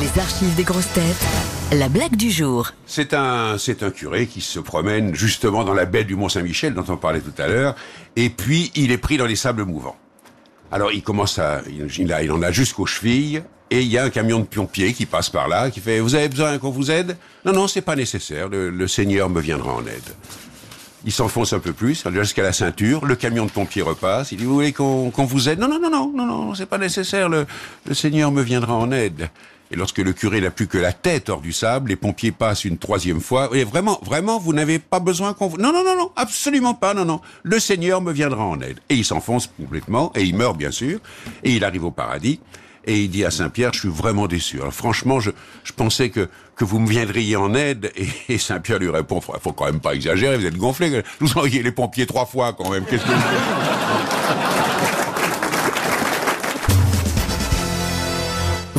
Les archives des grosses têtes. La blague du jour. C'est un, c'est un curé qui se promène justement dans la baie du Mont-Saint-Michel dont on parlait tout à l'heure, et puis il est pris dans les sables mouvants. Alors il commence à, il, il en a jusqu'aux chevilles, et il y a un camion de pompiers qui passe par là, qui fait, vous avez besoin qu'on vous aide? Non, non, c'est pas nécessaire, le, Seigneur me viendra en aide. Il s'enfonce un peu plus, jusqu'à la ceinture. Le camion de pompiers repasse. Il dit, vous voulez qu'on vous aide? Non, non, non, non, non, non, c'est pas nécessaire. Le Seigneur me viendra en aide. Et lorsque le curé n'a plus que la tête hors du sable, les pompiers passent une troisième fois. Et vraiment, vraiment, vous n'avez pas besoin qu'on vous... Non, non, non, non, absolument pas, non, non. Le Seigneur me viendra en aide. Et il s'enfonce complètement, et il meurt, bien sûr. Et il arrive au paradis. Et il dit à Saint-Pierre, je suis vraiment déçu. Alors franchement, je, pensais que, que vous me viendriez en aide. Et, et Saint-Pierre lui répond, faut faut quand même pas exagérer, vous êtes gonflé. Vous envoyez les pompiers trois fois quand même. Qu'est-ce que